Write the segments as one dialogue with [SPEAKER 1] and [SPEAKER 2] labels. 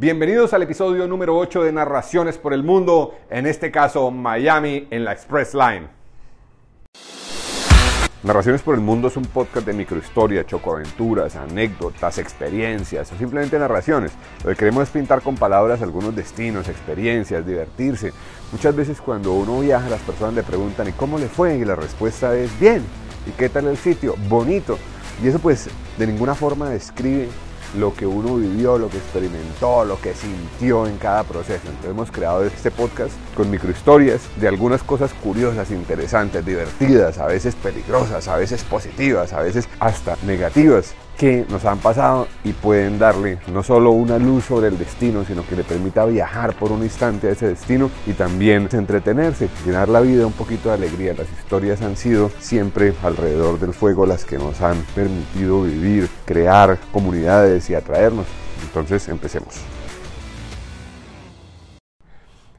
[SPEAKER 1] Bienvenidos al episodio número 8 de Narraciones por el Mundo, en este caso Miami en la Express Line. Narraciones por el Mundo es un podcast de microhistoria, chocoaventuras, anécdotas, experiencias o simplemente narraciones. Lo que queremos es pintar con palabras algunos destinos, experiencias, divertirse. Muchas veces cuando uno viaja las personas le preguntan ¿y cómo le fue? Y la respuesta es bien. ¿Y qué tal el sitio? Bonito. Y eso pues de ninguna forma describe lo que uno vivió, lo que experimentó, lo que sintió en cada proceso. Entonces hemos creado este podcast con microhistorias de algunas cosas curiosas, interesantes, divertidas, a veces peligrosas, a veces positivas, a veces hasta negativas que nos han pasado y pueden darle no solo una luz sobre el destino, sino que le permita viajar por un instante a ese destino y también entretenerse, llenar la vida un poquito de alegría. Las historias han sido siempre alrededor del fuego las que nos han permitido vivir, crear comunidades y atraernos. Entonces empecemos.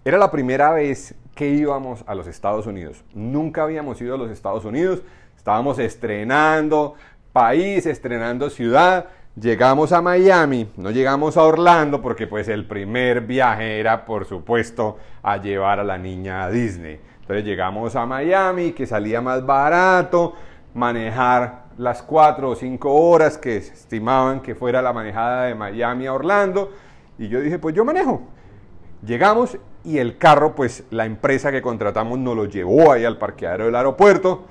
[SPEAKER 1] Era la primera vez que íbamos a los Estados Unidos. Nunca habíamos ido a los Estados Unidos. Estábamos estrenando, país, estrenando ciudad. Llegamos a Miami, no llegamos a Orlando porque pues el primer viaje era por supuesto a llevar a la niña a Disney. Entonces llegamos a Miami, que salía más barato manejar las cuatro o cinco horas que estimaban que fuera la manejada de Miami a Orlando. Y yo dije, pues yo manejo. Llegamos y el carro, pues la empresa que contratamos nos lo llevó ahí al parqueadero del aeropuerto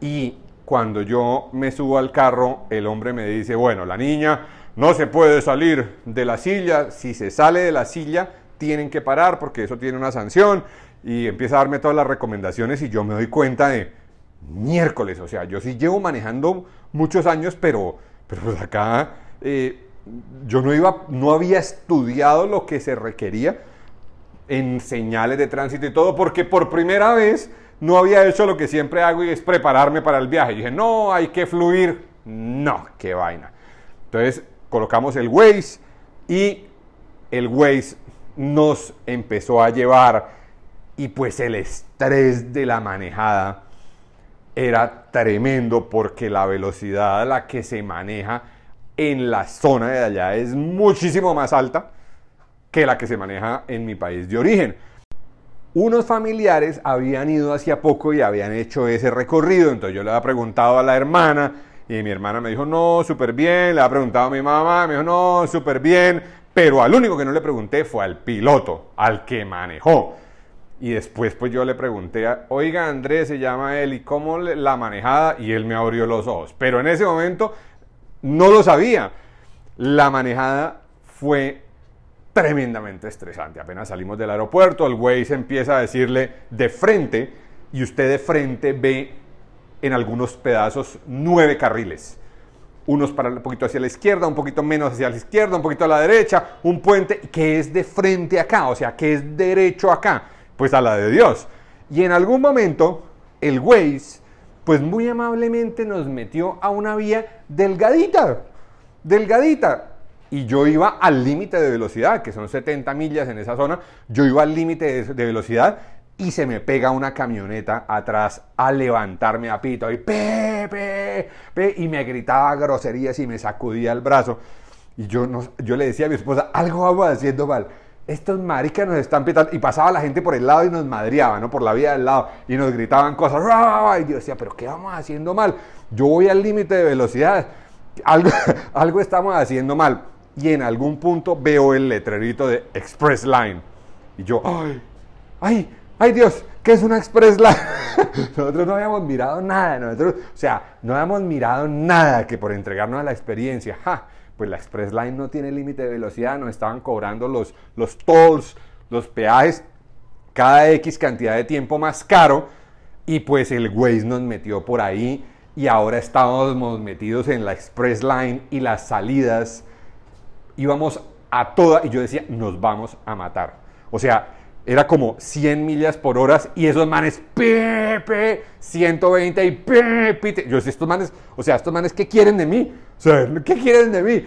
[SPEAKER 1] y cuando yo me subo al carro, el hombre me dice, bueno, la niña no se puede salir de la silla, si se sale de la silla tienen que parar porque eso tiene una sanción y empieza a darme todas las recomendaciones y yo me doy cuenta de miércoles, o sea, yo sí llevo manejando muchos años, pero, pero pues acá eh, yo no, iba, no había estudiado lo que se requería en señales de tránsito y todo, porque por primera vez no había hecho lo que siempre hago y es prepararme para el viaje. Y dije, no, hay que fluir. No, qué vaina. Entonces colocamos el Waze y el Waze nos empezó a llevar y pues el estrés de la manejada era tremendo porque la velocidad a la que se maneja en la zona de allá es muchísimo más alta que la que se maneja en mi país de origen unos familiares habían ido hacia poco y habían hecho ese recorrido. Entonces yo le había preguntado a la hermana y mi hermana me dijo, no, súper bien. Le había preguntado a mi mamá, me dijo, no, súper bien. Pero al único que no le pregunté fue al piloto, al que manejó. Y después pues yo le pregunté, oiga Andrés, se llama él, ¿y cómo la manejada? Y él me abrió los ojos. Pero en ese momento no lo sabía. La manejada fue tremendamente estresante. Apenas salimos del aeropuerto, el güey se empieza a decirle de frente y usted de frente ve en algunos pedazos nueve carriles. Unos para un poquito hacia la izquierda, un poquito menos hacia la izquierda, un poquito a la derecha, un puente que es de frente acá, o sea, que es derecho acá, pues a la de Dios. Y en algún momento el Waze, pues muy amablemente nos metió a una vía delgadita, delgadita, y yo iba al límite de velocidad, que son 70 millas en esa zona, yo iba al límite de, velocidad y se me pega una camioneta atrás a levantarme a pito y pe, y me gritaba groserías y me sacudía el brazo. Y yo, no, yo le decía a mi esposa, algo vamos haciendo mal. Estos maricas nos están pitando. Y pasaba la gente por el lado y nos madriaba, ¿no? Por la vía del lado. Y nos gritaban cosas. Y yo decía, pero ¿qué vamos haciendo mal? Yo voy al límite de velocidad. Algo, algo estamos haciendo mal y en algún punto veo el letrerito de Express Line. Y yo, ¡ay! ¡ay! ¡ay Dios! ¿Qué es una Express Line? nosotros no habíamos mirado nada, nosotros, o sea, no habíamos mirado nada que por entregarnos a la experiencia. Pues la Express Line no tiene límite de velocidad, nos estaban cobrando los, los tolls, los peajes, cada X cantidad de tiempo más caro, y pues el Waze nos metió por ahí, y ahora estamos metidos en la Express Line y las salidas íbamos a toda y yo decía, nos vamos a matar. O sea, era como 100 millas por hora y esos manes, pepe, 120 y pepe. Yo decía, estos manes, o sea, estos manes, ¿qué quieren de mí? O sea, ¿qué quieren de mí?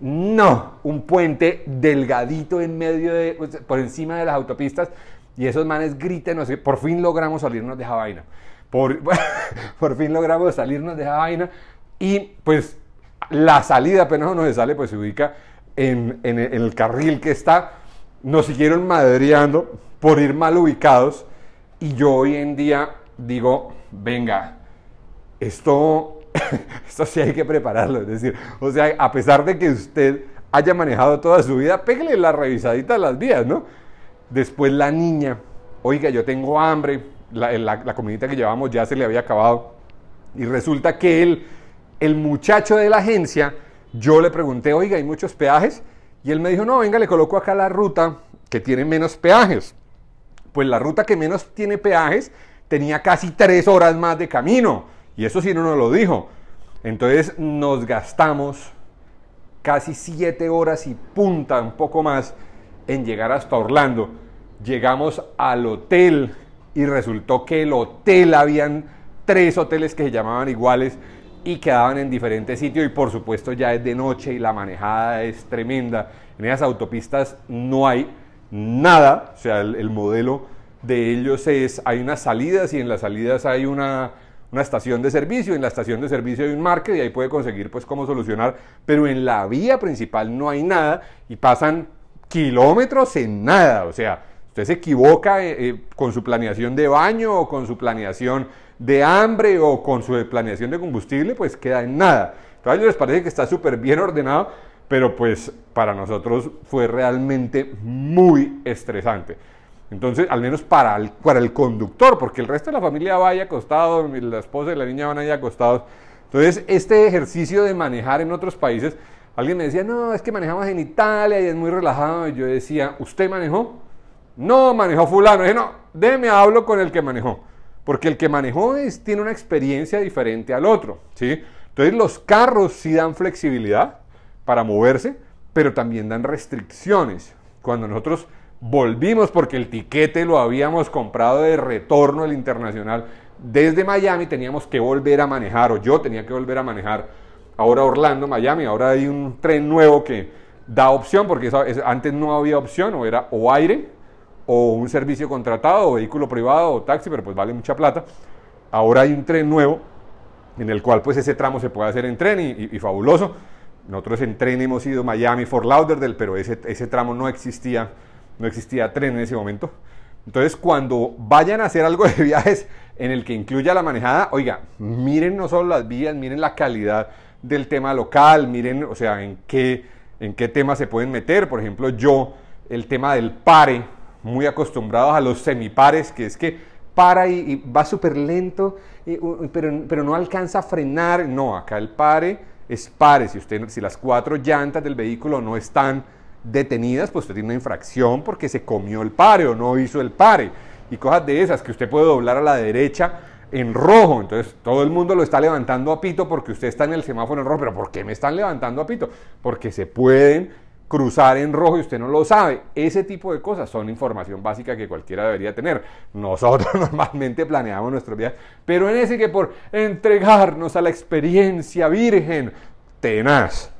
[SPEAKER 1] No, un puente delgadito en medio de, por encima de las autopistas y esos manes griten, no por fin logramos salirnos de esa vaina. Por, por fin logramos salirnos de esa vaina y pues la salida apenas uno se sale, pues se ubica en, el carril que está, nos siguieron madreando por ir mal ubicados y yo hoy en día digo, venga, esto, esto sí hay que prepararlo. Es decir, o sea, a pesar de que usted haya manejado toda su vida, pégale la revisadita a las vías, ¿no? Después la niña, oiga, yo tengo hambre, la, la, la que llevamos ya se le había acabado. Y resulta que él, el muchacho de la agencia, yo le pregunté, oiga, ¿hay muchos peajes? Y él me dijo, no, venga, le coloco acá la ruta que tiene menos peajes. Pues la ruta que menos tiene peajes tenía casi tres horas más de camino. Y eso sí no nos lo dijo. Entonces nos gastamos casi siete horas y punta, un poco más, en llegar hasta Orlando. Llegamos al hotel y resultó que el hotel habían tres hoteles que se llamaban iguales y quedaban en diferentes sitios y por supuesto ya es de noche y la manejada es tremenda. En esas autopistas no hay nada, o sea, el modelo de ellos es, hay unas salidas y en las salidas hay una, estación de servicio, en la estación de servicio hay un market y ahí puede conseguir pues cómo solucionar, pero en la vía principal no hay nada y pasan kilómetros en nada, o sea, usted se equivoca eh, eh, con su planeación de baño o con su planeación de hambre o con su planeación de combustible, pues queda en nada. Entonces a ellos les parece que está súper bien ordenado, pero pues para nosotros fue realmente muy estresante. Entonces, al menos para el, conductor, porque el resto de la familia vaya acostado, la esposa y la niña van ahí acostados. Entonces, este ejercicio de manejar en otros países, alguien me decía, no, es que manejamos en Italia y es muy relajado. Y yo decía, ¿usted manejó? No, manejó fulano. Dije, no, déme hablo con el que manejó. Porque el que manejó es, tiene una experiencia diferente al otro, ¿sí? Entonces, los carros sí dan flexibilidad para moverse, pero también dan restricciones. Cuando nosotros volvimos porque el tiquete lo habíamos comprado de retorno al internacional desde Miami, teníamos que volver a manejar, o yo tenía que volver a manejar ahora Orlando, Miami, ahora hay un tren nuevo que da opción, porque antes no había opción, o era o aire, o un servicio contratado, o vehículo privado, o taxi, pero pues vale mucha plata. Ahora hay un tren nuevo, en el cual pues ese tramo se puede hacer en tren y, fabuloso. Nosotros en tren hemos ido Miami, Fort Lauderdale, pero ese, ese tramo no existía no existía tren en ese momento. Entonces, cuando vayan a hacer algo de viajes en el que incluya la manejada, oiga, miren no solo las vías, miren la calidad del tema local, miren, o sea, en qué, en qué tema se pueden meter. Por ejemplo, yo, el tema del pare, muy acostumbrados a los semipares, que es que para y, va súper lento, pero, pero no alcanza a frenar. No, acá el pare es pare. Si, usted, si las cuatro llantas del vehículo no están detenidas, pues usted tiene una infracción porque se comió el pare o no hizo el pare. Y cosas de esas, que usted puede doblar a la derecha en rojo. Entonces todo el mundo lo está levantando a pito porque usted está en el semáforo en rojo. Pero ¿por qué me están levantando a pito? Porque se pueden cruzar en rojo y usted no lo sabe. Ese tipo de cosas son información básica que cualquiera debería tener. Nosotros normalmente planeamos nuestros días, pero en ese que por entregarnos a la experiencia virgen tenaz